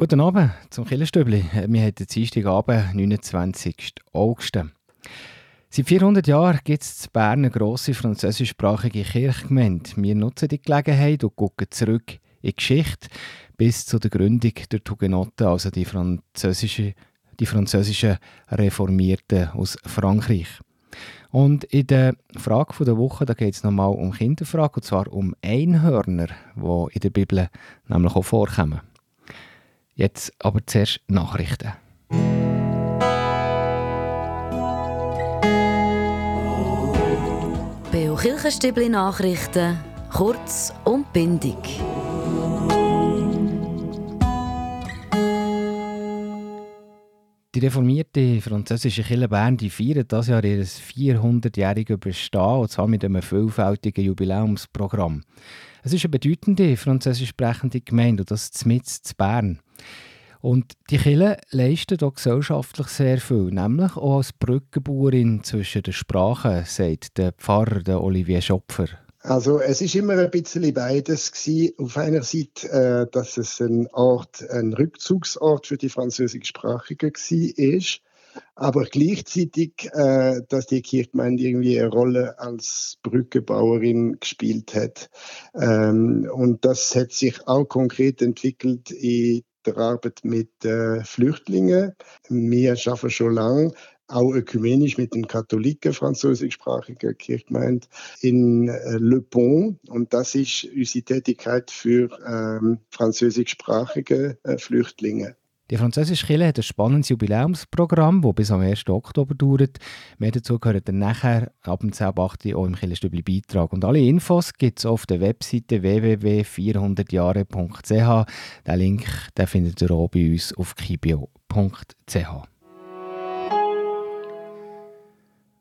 Guten Abend zum Killerstübli. Wir haben den Dienstagabend, 29. August. Seit 400 Jahren gibt es in Bern eine grosse französischsprachige Kirchgemeinde. Wir nutzen die Gelegenheit und gucken zurück in die Geschichte bis zu der Gründung der Hugenotten, also die, französische, die französischen Reformierten aus Frankreich. Und in der Frage der Woche geht es nochmal um Kinderfrage, und zwar um Einhörner, die in der Bibel nämlich auch vorkommen. Jetzt aber zuerst Nachrichten. Beo Kirchenstübli Nachrichten, kurz und bindig. Die reformierte französische Kirche Bern die feiert das Jahr ihr 400-jähriges Bestehen, und zwar mit einem vielfältigen Jubiläumsprogramm. Es ist eine bedeutende französisch sprechende Gemeinde, und das mit zu Bern. Und die Kirche leistet auch gesellschaftlich sehr viel, nämlich auch als Brückenbauerin zwischen den Sprachen, sagt der Pfarrer der Olivier Schopfer. Also es ist immer ein bisschen beides gewesen. Auf einer Seite, äh, dass es ein Ort, ein Rückzugsort für die französischsprachigen war, aber gleichzeitig, äh, dass die Kirchgemeinde irgendwie eine Rolle als Brückenbauerin gespielt hat. Ähm, und das hat sich auch konkret entwickelt in der Arbeit mit äh, Flüchtlingen. Wir arbeiten schon lange auch ökumenisch mit den Katholiken französischsprachigen Kirchgemeinde in äh, Le Pont. Und das ist unsere Tätigkeit für ähm, französischsprachige äh, Flüchtlinge. Die französische Kirche hat ein spannendes Jubiläumsprogramm, das bis am 1. Oktober dauert. Mehr dazu gehört dann nachher ab dem 10. auch im Kirchenstübli Beitrag. Und alle Infos gibt es auf der Webseite www.400jahre.ch. Den Link den findet ihr auch bei uns auf kibio.ch.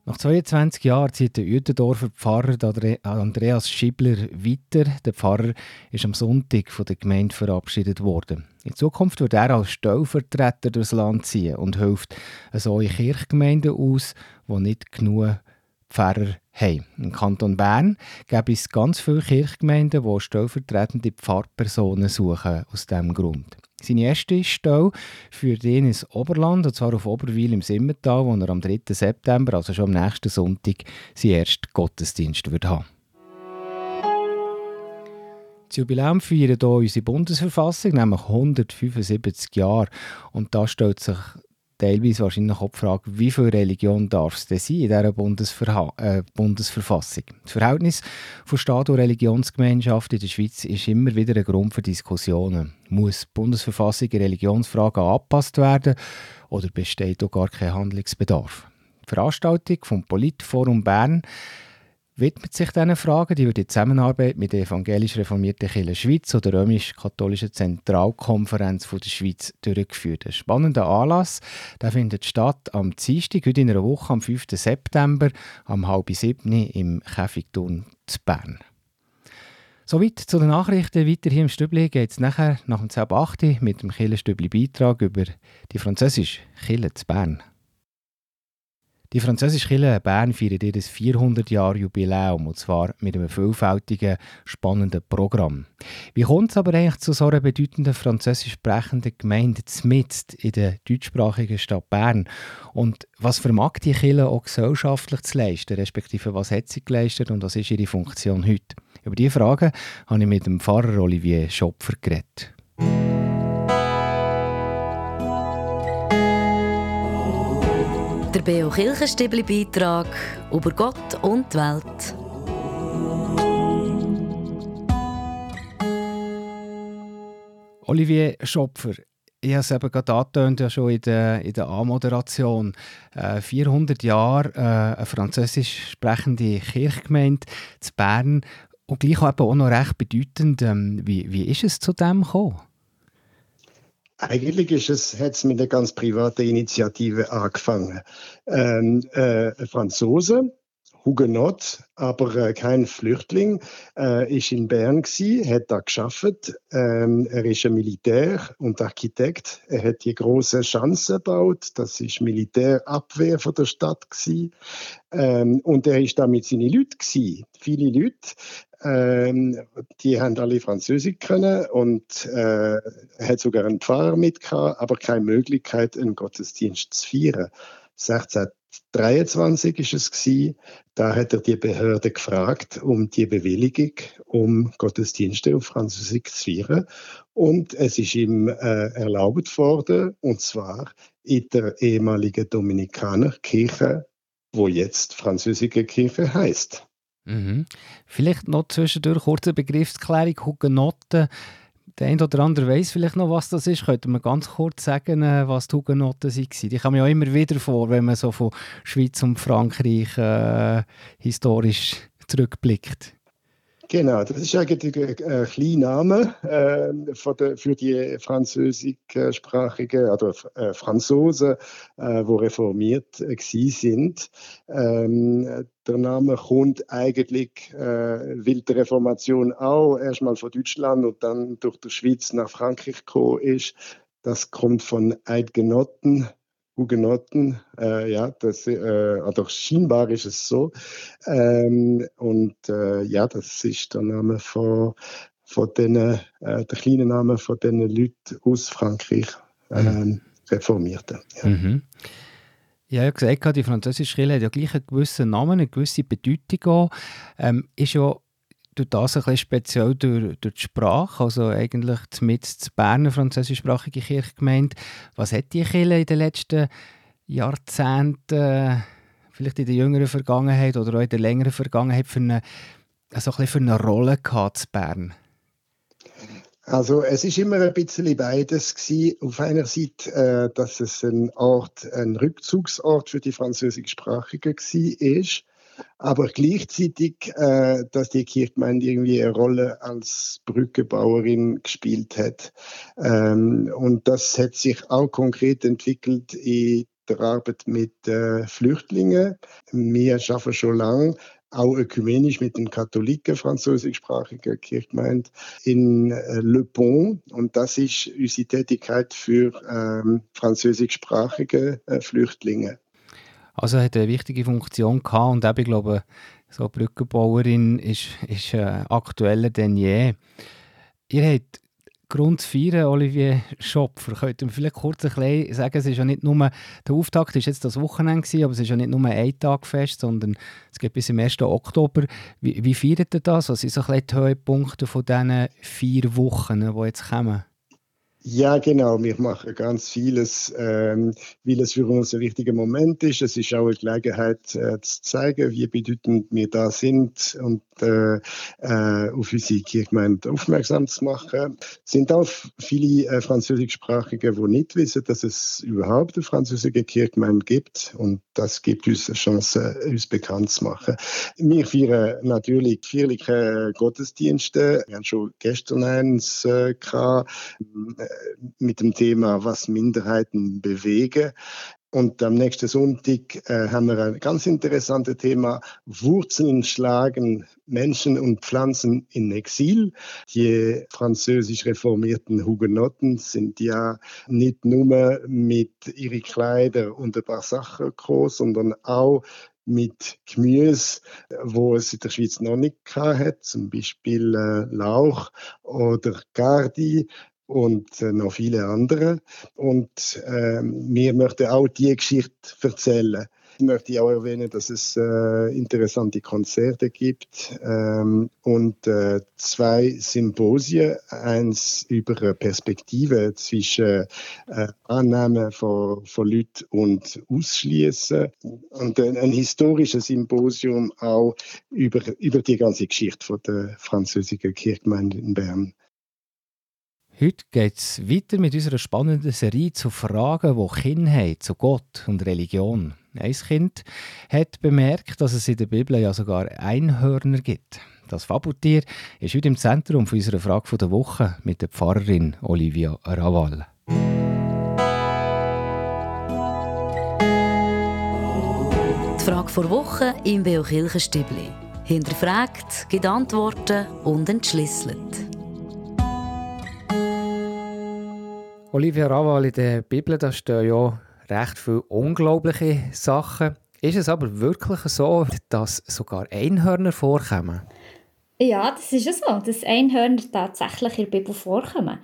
Nach 22 Jahren zieht der Uetendorfer Pfarrer Andreas Schibler weiter. Der Pfarrer ist am Sonntag von der Gemeinde verabschiedet worden. In Zukunft wird er als Stellvertreter durchs Land ziehen und hilft so in Kirchgemeinden aus, die nicht genug Pfarrer haben. Im Kanton Bern gibt es ganz viele Kirchgemeinden, die stellvertretende Pfarrpersonen suchen aus diesem Grund. Seine erste Stelle führt ihn ins Oberland, und zwar auf Oberwil im Simmental, wo er am 3. September, also schon am nächsten Sonntag, seinen ersten Gottesdienst wird haben. Das Jubiläum feiert hier unsere Bundesverfassung, nämlich 175 Jahre. Und da stellt sich teilweise wahrscheinlich auch die Frage, wie viel Religion darf es denn sein in dieser Bundesverha äh, Bundesverfassung? Das Verhältnis von Staat und Religionsgemeinschaft in der Schweiz ist immer wieder ein Grund für Diskussionen. Muss die Bundesverfassung in Religionsfragen angepasst werden oder besteht auch gar kein Handlungsbedarf? Die Veranstaltung vom Politforum Bern widmet sich diesen Fragen. Die wird in Zusammenarbeit mit der evangelisch reformierten Kirche Schweiz oder der römisch-katholischen Zentralkonferenz von der Schweiz durchgeführt. Ein spannender Anlass der findet statt am Dienstag, heute in einer Woche, am 5. September, am halb sieben im Käfigturm zu Bern. Soweit zu den Nachrichten. Weiter hier im Stübli geht es nachher nach dem 10.8 mit dem Kirchenstübli-Beitrag über die französische Kirche zu Bern. Die französische Kirche Bern feiert ihr 400-Jahr-Jubiläum, und zwar mit einem vielfältigen, spannenden Programm. Wie kommt es aber eigentlich zu so einer bedeutenden französisch sprechenden Gemeinde mitten in der deutschsprachigen Stadt Bern? Und was vermag die Kirche auch gesellschaftlich zu leisten, respektive was hat sie geleistet und was ist ihre Funktion heute? Über diese Fragen habe ich mit dem Pfarrer Olivier Schopfer geredet. Beo Kirchenstibli Beitrag über Gott und die Welt. Olivier Schopfer, ich habe es eben gerade angetönt, ja schon in der, in der Anmoderation. Äh, 400 Jahre äh, eine französisch sprechende Kirchgemeinde zu Bern und gleich auch, noch recht bedeutend. Ähm, wie, wie ist es zu dem gekommen? Eigentlich ist es, hat es mit einer ganz privaten Initiative angefangen. Ähm, äh, Franzose, Hugenot, aber äh, kein Flüchtling, äh, ist in Bern gsi, hat da geschafft. Ähm, er ist ein Militär und Architekt. Er hat die große Schanze gebaut. Das ist Militärabwehr von der Stadt gsi. Ähm, und er ist da mit seinen Leuten. Viele Leute. Ähm, die haben alle Französisch können und äh, hat sogar einen Pfarrer mit aber keine Möglichkeit, einen Gottesdienst zu feiern. 1623 ist es gewesen, da hat er die Behörde gefragt um die Bewilligung, um Gottesdienste auf Französisch zu feiern. Und es ist ihm äh, erlaubt worden, und zwar in der ehemaligen Dominikanerkirche, wo jetzt Französische Kirche heißt. Mhm. Vielleicht noch zwischendurch kurze Begriffsklärung. Hugenotten der eine oder andere weiß vielleicht noch, was das ist. Könnte man ganz kurz sagen, äh, was die Hugenotten waren? Die kommen ja immer wieder vor, wenn man so von Schweiz und Frankreich äh, historisch zurückblickt. Genau, das ist eigentlich ein kleiner Name äh, für, für die französischsprachigen oder äh, Franzosen, äh, die reformiert äh, sind. Ähm, der Name kommt eigentlich, äh, weil die Reformation auch erstmal von Deutschland und dann durch die Schweiz nach Frankreich gekommen ist. Das kommt von Eidgenotten, Hugenotten, äh, ja, das, äh, also scheinbar ist es so. Ähm, und äh, ja, das ist der Name von, von den, äh, der kleine Name von den Leuten aus Frankreich, mhm. Reformierten. Ja. Mhm. Ja, ich habe gesagt, die französische Kirche hat ja gleich einen gewissen Namen, eine gewisse Bedeutung auch. Ähm, ist ja durch das ein bisschen speziell durch, durch die Sprache, also eigentlich mit die Berner französischsprachige Kirche gemeint. Was hat die Kirche in den letzten Jahrzehnten, vielleicht in der jüngeren Vergangenheit oder auch in der längeren Vergangenheit, für eine, also ein für eine Rolle gehabt in Bern? Also es ist immer ein bisschen beides gewesen. Auf einer Seite, äh, dass es ein Ort, ein Rückzugsort für die französischsprachigen war aber gleichzeitig, äh, dass die Kirchgemeinde irgendwie eine Rolle als Brückebauerin gespielt hat. Ähm, und das hat sich auch konkret entwickelt in der Arbeit mit äh, Flüchtlingen. Wir arbeiten schon lange auch ökumenisch mit den Katholiken französischsprachigen Kirchgemeinde in äh, Le Pont. Und das ist unsere Tätigkeit für ähm, französischsprachige äh, Flüchtlinge. Also hat eine wichtige Funktion gehabt und eben, ich glaube, so Brückenbauerin ist, ist äh, aktueller denn je. Ihr habt Grund zu feiern, Olivier Schopfer. Könnt ihr vielleicht kurz ein bisschen sagen, es ist ja nicht nur, der Auftakt ist jetzt das Wochenende gewesen, aber es ist ja nicht nur ein Tag fest, sondern es geht bis zum 1. Oktober. Wie, wie feiert ihr das? Was sind so ein bisschen die Höhepunkte von diesen vier Wochen, die jetzt kommen? Ja, genau. Wir machen ganz vieles, ähm, weil es für uns ein wichtiger Moment ist. Es ist auch eine Gelegenheit äh, zu zeigen, wie bedeutend wir da sind und äh, äh, auf unsere Kirchgemeinde aufmerksam zu machen. Es sind auch viele äh, Französischsprachige, die nicht wissen, dass es überhaupt eine französische Kirchgemeinde gibt. Und das gibt uns eine Chance, uns bekannt zu machen. Wir feiern natürlich feierliche Gottesdienste. Wir haben schon gestern eins äh, gehabt mit dem Thema, was Minderheiten bewegen. Und am nächsten Sonntag äh, haben wir ein ganz interessantes Thema, Wurzeln schlagen Menschen und Pflanzen in Exil. Die französisch reformierten Hugenotten sind ja nicht nur mit ihren Kleidern und ein paar Sachen gekommen, sondern auch mit Gemüse, wo es in der Schweiz noch nicht hat, zum Beispiel äh, Lauch oder Gardi und äh, noch viele andere. Und äh, wir möchten auch die Geschichte erzählen. Ich möchte auch erwähnen, dass es äh, interessante Konzerte gibt ähm, und äh, zwei Symposien. Eins über Perspektive zwischen äh, Annahmen von, von Leuten und Ausschließen und ein, ein, historisches Symposium auch über, über die ganze Geschichte von der französischen Kirchgemeinde in Bern. Heute geht es weiter mit unserer spannenden Serie zu Fragen, die Kindheit zu Gott und Religion. Ein Kind hat bemerkt, dass es in der Bibel ja sogar Einhörner gibt. Das Fabeltier ist heute im Zentrum unserer Frage der Woche mit der Pfarrerin Olivia Raval. Die Frage vor Woche im Beo Kirchenstübli. Hinterfragt, gibt Antworten und entschlüsselt. Olivia Raval, in der Bibel da stehen ja recht viele unglaubliche Sachen. Ist es aber wirklich so, dass sogar Einhörner vorkommen? Ja, das ist ja so, dass Einhörner tatsächlich in der Bibel vorkommen.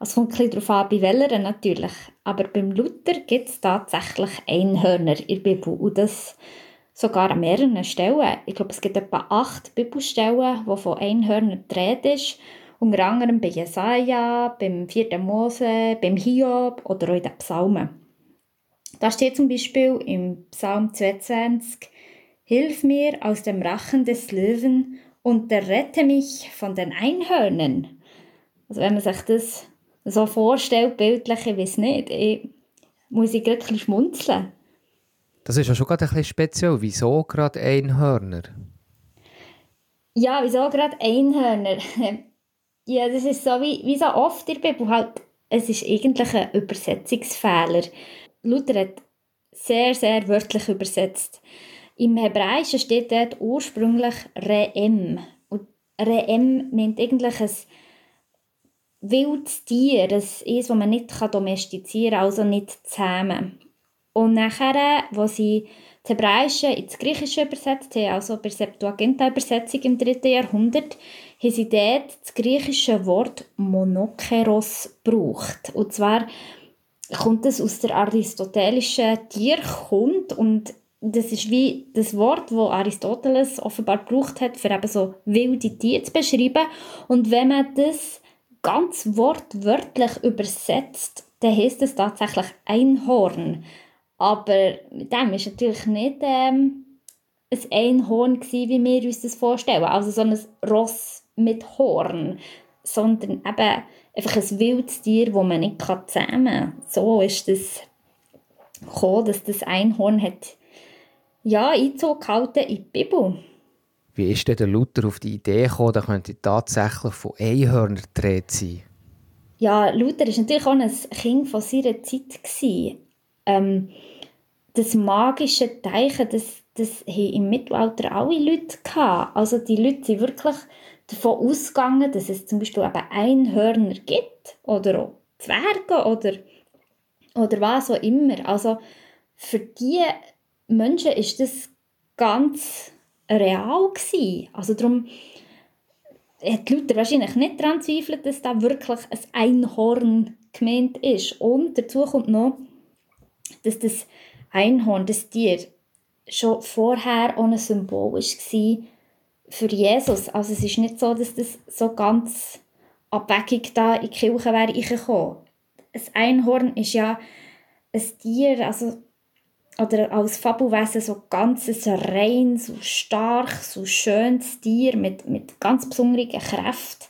Es kommt ein bisschen darauf an, bei welcher natürlich. Aber beim Luther gibt es tatsächlich Einhörner in der Bibel. Und das sogar an mehreren Stellen. Ich glaube, es gibt etwa acht Bibelstellen, wo von Einhörnern die ist. Unter anderem bei Jesaja, beim 4. Mose, beim Hiob oder auch in den Psalmen. Da steht zum Beispiel im Psalm 22, Hilf mir aus dem Rachen des Löwen und rette mich von den Einhörnern. Also wenn man sich das so vorstellt, bildlich, ich weiß nicht, ich, muss ich gerade ein schmunzeln. Das ist ja schon gerade ein bisschen speziell. Wieso gerade Einhörner? Ja, wieso gerade Einhörner? ja, das ist so wie, wie so oft in der Bibel. Halt, es ist eigentlich ein Übersetzungsfehler. Luther hat sehr, sehr wörtlich übersetzt. Im Hebräischen steht dort ursprünglich Re'em. Und Re'em meint eigentlich ein wildes Tier, ein, eins, das man nicht domestizieren kann, also nicht zähmen. Und nachher, wo sie das Hebräische ins Griechische übersetzt haben, also bei Septuaginta-Übersetzung im 3. Jahrhundert, haben sie dort das griechische Wort Monokeros gebraucht. Und zwar kommt es aus der aristotelischen Tierkunde und das ist wie das Wort, das Aristoteles offenbar gebraucht hat, für eben so wilde Tiere zu beschreiben. Und wenn man das ganz wortwörtlich übersetzt, dann heißt es tatsächlich Einhorn. Aber mit dem war natürlich nicht ähm, ein Einhorn, gewesen, wie wir uns das vorstellen. Also so ein Ross mit Horn. Sondern eben einfach ein wildes Tier, das man nicht zähmen kann. So ist das gekommen, dass das Einhorn hat ja, Einzug gehalten in die Bibel. Wie ist denn der Luther auf die Idee gekommen, da könnte tatsächlich von Einhörnern gedreht sein? Ja, Luther war natürlich auch ein Kind von seiner Zeit. Ähm, das magische Teichen, das, das haben im Mittelalter alle Leute gehabt. Also die Leute sind wirklich davon ausgegangen, dass es zum Beispiel eben Einhörner gibt oder auch Zwerge oder, oder was auch immer. Also für die Menschen ist das ganz real gewesen. Also darum hat Luther wahrscheinlich nicht daran zweifelt, dass da wirklich ein Einhorn gemeint ist. Und dazu kommt noch, dass das Einhorn, das Tier, schon vorher ein Symbol war für Jesus. Also es ist nicht so, dass das so ganz abwegig da in die Kirche wäre gekommen. Ein Einhorn ist ja ein Tier, also oder als Fabelwesen so ganz rein, so stark, so schönes Tier mit, mit ganz besonderen Kräften.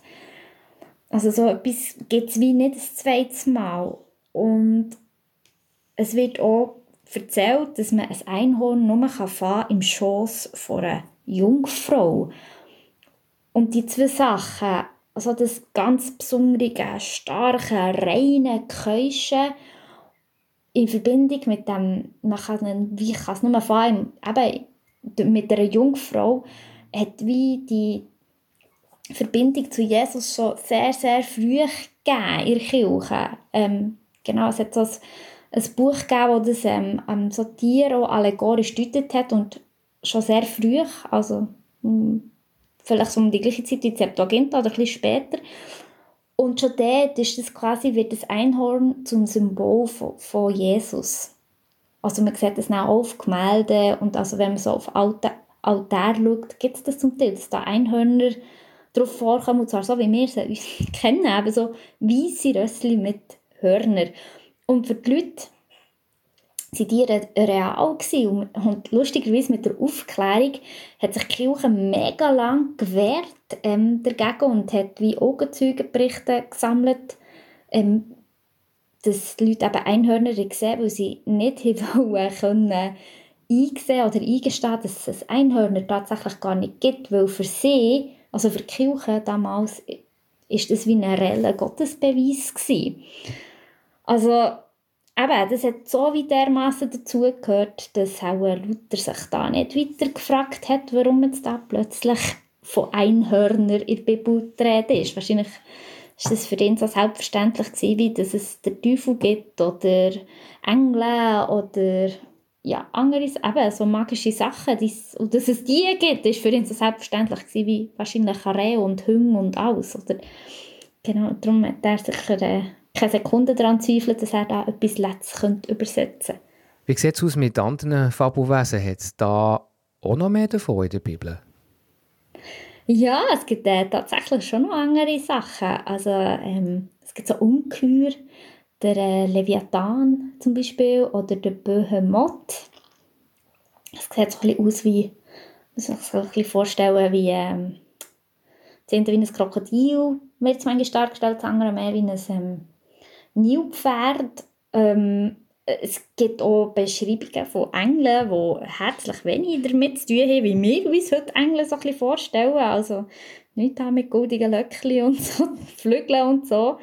Also so etwas gibt es wie nicht das zweite Mal. Und es wird auch erzählt, dass man ein Einhorn nur kann im Schoß von einer Jungfrau. Und die zwei Sachen, also das ganz besondere, starke, reine, keusche in Verbindung mit dem, man kann, wie kann es nur fahren, eben mit einer Jungfrau, hat wie die Verbindung zu Jesus schon sehr, sehr früh gegeben in der Kirche. Ähm, genau, es hat so ein, ein Buch gegeben, das das ähm, so Tiere auch allegorisch deutet hat und schon sehr früh, also hm, vielleicht so um die gleiche Zeit wie Septuaginta oder ein bisschen später, und schon dort ist das quasi, wird das Einhorn zum Symbol von, von Jesus. Also man sieht das auch auf Gemälden und also wenn man so auf Altar, Altar schaut, gibt es das zum Teil, dass da Einhörner drauf vorkommen, und zwar so, wie wir sie kennen, eben so weisse Rössli mit Hörnern. Und für die Leute sind die real gewesen. Und, lustigerweise mit der Aufklärung hat sich die Kirche mega lang gewehrt ähm, dagegen und hat wie Augenzeugenberichte gesammelt, ähm, dass die Leute eben Einhörner gesehen weil sie nicht wollen können einsehen oder eingestehen, dass es Einhörner tatsächlich gar nicht gibt, weil für sie, also für die Kirche damals, ist das wie ein reeller Gottesbeweis gewesen. Also eben, das hat so wie dermaßen dazugehört, dass auch Luther sich da nicht weiter gefragt hat, warum jetzt da plötzlich von Einhörner in der Bibel die Rede ist. Wahrscheinlich ist das für ihn so selbstverständlich gewesen, wie dass es den Teufel gibt oder Engel oder ja, andere, eben so magische Sachen, die's, und dass es die gibt, ist für ihn so selbstverständlich gewesen, wie wahrscheinlich Karä und Hüng und alles. Oder, genau, darum hat er sicher äh, keine Sekunde daran zweifelt, dass er da etwas Letztes könnte übersetzen könnte. Wie sieht es aus mit anderen Fabelwesen? Hat es da auch noch mehr davon in der Bibel? Ja, es gibt äh, tatsächlich schon noch andere Sachen. Also ähm, es gibt so Ungeheuer, der äh, Leviathan zum Beispiel oder der Behemoth. Es sieht so ein aus wie, muss man sich ein bisschen vorstellen, wie ähm, das eine wie ein Krokodil wird es manchmal dargestellt, das andere mehr wie ein ähm, Nilpferd. Ähm, es gibt auch Beschreibungen von Engeln, die herzlich wenig damit zu tun haben, wie wir uns heute Engel so ein bisschen vorstellen. Also nicht mit goldigen Löckchen und so, Flügeln und so.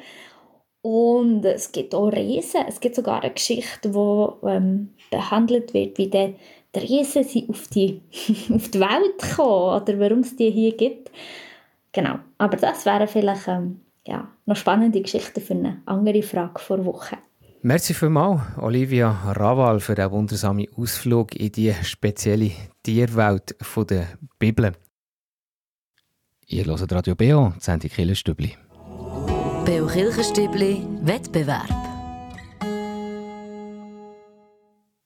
Und es gibt auch Riesen. Es gibt sogar eine Geschichte, wo ähm, behandelt wird, wie der, der Riesen sie auf die, auf die Welt kommen oder warum es die hier gibt. Genau. Aber das wären vielleicht ähm, ja, noch spannende Geschichten für eine andere Frage vor Woche. Merci vielmals, Olivia Raval, für den wundersamen Ausflug in die spezielle Tierwelt der Bibel. Ihr hört Radio BO, die Sendung Killenstübli. Beo Kirchenstübli Wettbewerb.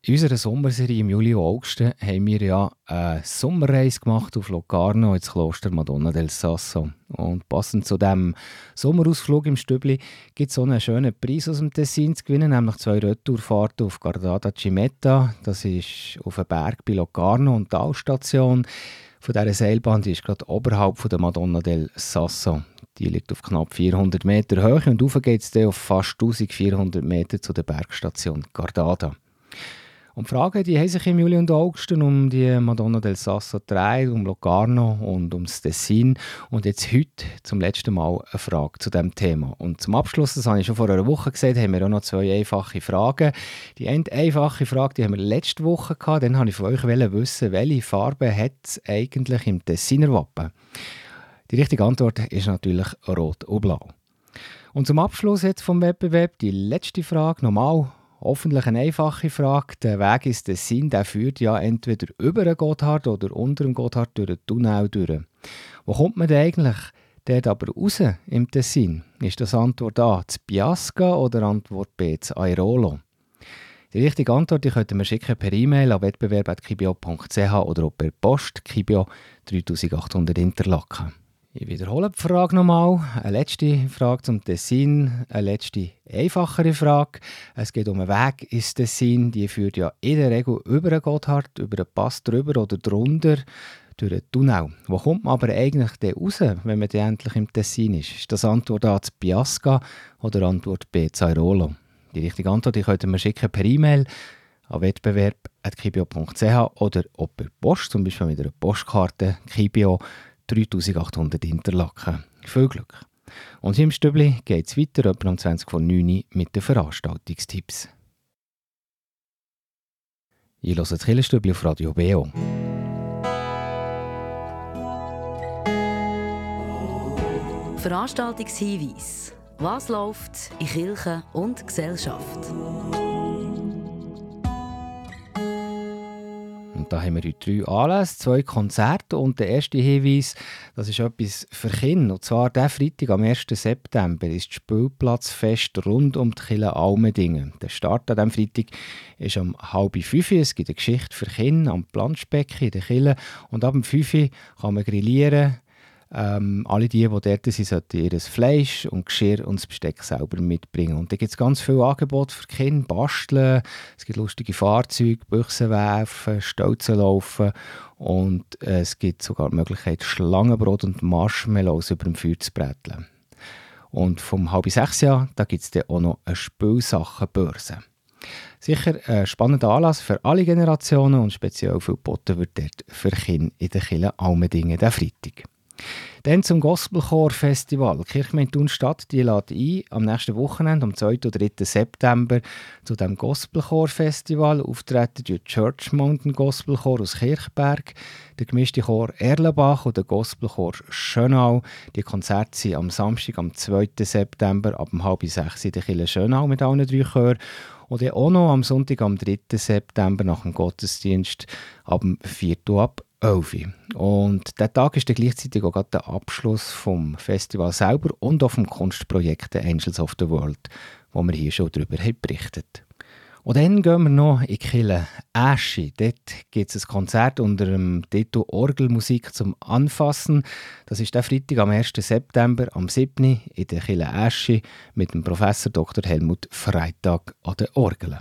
In unserer Sommerserie im Juli und August haben wir ja eine Sommerreise gemacht auf Locarno ins Kloster Madonna del Sasso. Und passend zu diesem Sommerausflug im Stübli gibt es einen schönen Preis aus dem Tessin zu gewinnen, nämlich zwei Retourfahrten auf Gardata Cimetta. Das ist auf einem Berg bei Locarno und die Talstation von dieser Seilbahn die ist gerade oberhalb von der Madonna del Sasso. Die liegt auf knapp 400 Meter Höhe und rauf geht es auf fast 1400 Meter zu der Bergstation Gardada. Und die Fragen die haben sich im Juli und August um die Madonna del Sasso gedreht, um Locarno und ums Tessin. Und jetzt heute zum letzten Mal eine Frage zu diesem Thema. Und zum Abschluss, das habe ich schon vor einer Woche gesagt, haben wir auch noch zwei einfache Fragen. Die eine einfache Frage die haben wir letzte Woche gehabt. Dann wollte ich von euch wissen, welche Farbe hat es eigentlich im Tessiner Wappen? Die richtige Antwort ist natürlich rot und blau. Und zum Abschluss jetzt vom Wettbewerb die letzte Frage nochmal. Hoffentlich eine einfache Frage. Der Weg ins Tessin der führt ja entweder über den Gotthard oder unter dem Gotthard durch den Tunnel durch. Wo kommt man denn eigentlich dort aber raus im Tessin? Ist das Antwort A, das Biasca oder Antwort B, das Airolo? Die richtige Antwort die könnt ihr mir schicken per E-Mail an wettbewerb.kibio.ch oder auch per Post Kibio 3800 Interlaken. Ich wiederhole die Frage nochmal. Eine letzte Frage zum Tessin, eine letzte einfachere Frage. Es geht um einen Weg ins Tessin. Die führt ja in der Regel über den Gotthard, über den Pass drüber oder drunter durch den Tunnel. Wo kommt man aber eigentlich dann raus, wenn man endlich im Tessin ist? Ist das Antwort A zu Biasca oder Antwort B Zairolo? Die richtige Antwort die könnt ihr mir schicken per E-Mail an wettbewerb.kibio.ch oder auch per Post, zum Beispiel mit einer Postkarte Kibio 3800 Interlaken. Viel Glück! Und hier im Stübli geht es weiter, etwa um 20 vor 9 Uhr mit den Veranstaltungstipps. Ihr hört das Killerstübli auf Radio BO. Veranstaltungshinweis. Was läuft in Kirche und Gesellschaft? Und da haben wir heute drei Anlässe, zwei Konzerte und der erste Hinweis, das ist etwas für Kinder. Und zwar der Freitag am 1. September ist das Spielplatzfest rund um die Kille Almendingen. Der Start an diesem Freitag ist um halb fünf. Es gibt eine Geschichte für Kinder am Planschbecken in der Kille. Und ab dem 5 kann man grillieren, ähm, alle die, die dort sind, sollten ihr Fleisch und Geschirr und das Besteck selber mitbringen. Und da gibt es ganz viele Angebote für Kinder, basteln, es gibt lustige Fahrzeuge, Büchsen werfen, Stolzen laufen und äh, es gibt sogar die Möglichkeit, Schlangenbrot und Marshmallows über dem Feuer zu bretteln. Und vom halb sechs Jahr, da gibt es auch noch eine Spielsachenbörse. Sicher ein spannender Anlass für alle Generationen und speziell viel geboten wird dort für Kinder in der Kille Almendingen, der Freitag. Dann zum Gospelchor-Festival. Kirchgemeinde Thunstadt die lädt ein, am nächsten Wochenende, am 2. und 3. September, zu dem Gospelchor-Festival. Auftreten die Church Mountain Gospelchor aus Kirchberg, der gemischte Chor Erlenbach und der Gospelchor Schönau. Die Konzerte sind am Samstag, am 2. September, ab halb sechs in der Kirche Schönau mit allen drei Chören. Dann auch noch am Sonntag, am 3. September, nach dem Gottesdienst, ab dem 4. ab 11. Und der Tag ist gleichzeitig auch der Abschluss vom Festival selber und auch vom Kunstprojekt Angels of the World, wo wir hier schon darüber haben berichtet Und dann gehen wir noch in Kille Aschi. Dort gibt es ein Konzert unter dem Titel Orgelmusik zum Anfassen. Das ist der Freitag am 1. September am 7. in der Kille Aschi mit dem Professor Dr. Helmut Freitag an der Orgel.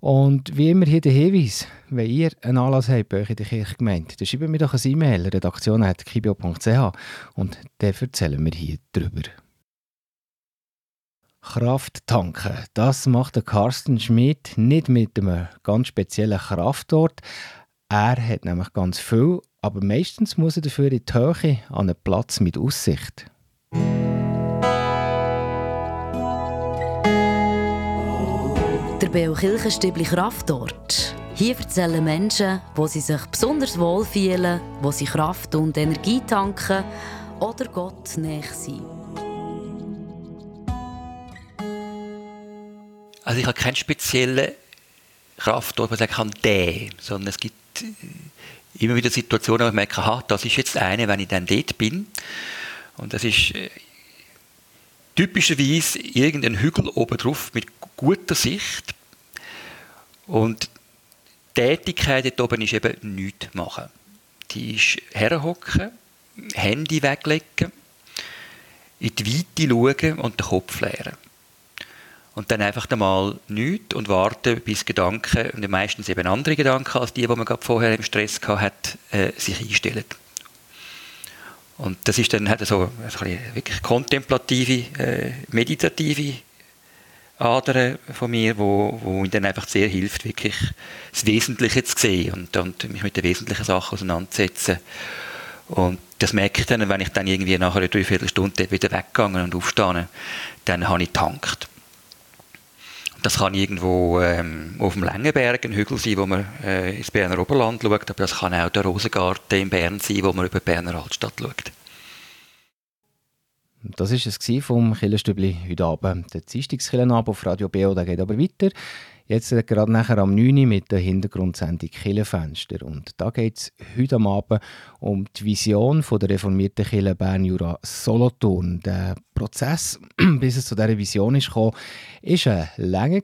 Und wie immer hier der Hinweis, wenn ihr einen Anlass habt bei euch in der Kirchgemeinde, dann schreibt mir doch ein E-Mail, redaktion.kibio.ch und dann erzählen wir hier drüber. Kraft tanken, das macht der Carsten Schmidt nicht mit einem ganz speziellen Kraftort. Er hat nämlich ganz viel, aber meistens muss er dafür in die Höhe an einen Platz mit Aussicht. Der Beo Kirchenstübli Kraftort. Hier erzählen Menschen, wo sie sich besonders wohl fühlen, wo sie Kraft und Energie tanken oder Gott näher sind. Also ich habe keinen speziellen Kraftort, wo ich kann, der, sondern es gibt äh, immer wieder Situationen, wo ich merke, aha, das ist jetzt eine, wenn ich dann dort bin. Und das ist äh, typischerweise irgendein Hügel oben drauf mit guter Sicht. Und die Tätigkeit dort oben ist eben nichts machen. Die ist herhocken, Handy weglegen, in die Weite schauen und den Kopf leeren. Und dann einfach einmal nichts und warten, bis Gedanken, und meistens eben andere Gedanken als die, die man gerade vorher im Stress hatte, äh, sich einstellen. Und das ist dann hat so eine wirklich kontemplative, äh, meditative Ader von mir, wo, wo mir dann einfach sehr hilft, wirklich das Wesentliche zu sehen und, und mich mit den wesentlichen Sachen auseinanderzusetzen. Und das merke ich dann, wenn ich dann irgendwie nach einer Dreiviertelstunde wieder weggegangen und aufstehe, dann habe ich getankt. Das kann irgendwo ähm, auf dem Längenberg ein Hügel sein, wo man äh, ins Berner Oberland schaut, aber das kann auch der Rosengarten in Bern sein, wo man über die Berner Altstadt schaut. Das war es vom Killenstübli heute Abend. Der Dienstagskillenabend auf Radio BO geht aber weiter. Jetzt gerade nachher am 9. mit der Hintergrundsendung Killenfenster. Und da geht es heute Abend um die Vision von der reformierten Kille Bern Jura Solothurn. Der Prozess, bis es zu dieser Vision ist gekommen, war länger,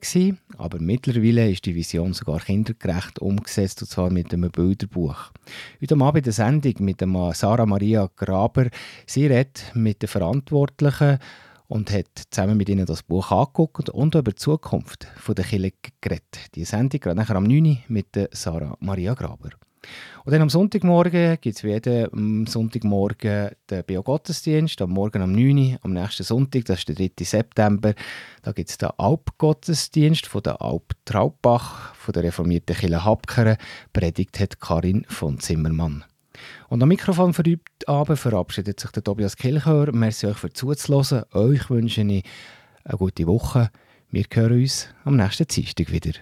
aber mittlerweile ist die Vision sogar kindergerecht umgesetzt, und zwar mit einem Bilderbuch. Heute Abend in der Sendung mit Sarah Maria Graber. Sie redet mit den Verantwortlichen und hat zusammen mit ihnen das Buch angeguckt und über die Zukunft der Kirche geredet. Die Sendung gerade nachher am 9. mit Sarah Maria Graber. Und dann am Sonntagmorgen gibt es wieder am Sonntagmorgen den Bio-Gottesdienst, am Morgen am 9. am nächsten Sonntag, das ist der 3. September. Da gibt es den Alp-Gottesdienst von der Alp Traubach von der reformierten Kirche Habkere. Predigt hat Karin von Zimmermann. Und am Mikrofon für heute Abend verabschiedet sich der Tobias Kilchör. Merci euch für zuzuhören. Euch wünsche ich eine gute Woche. Wir hören uns am nächsten Dienstag wieder.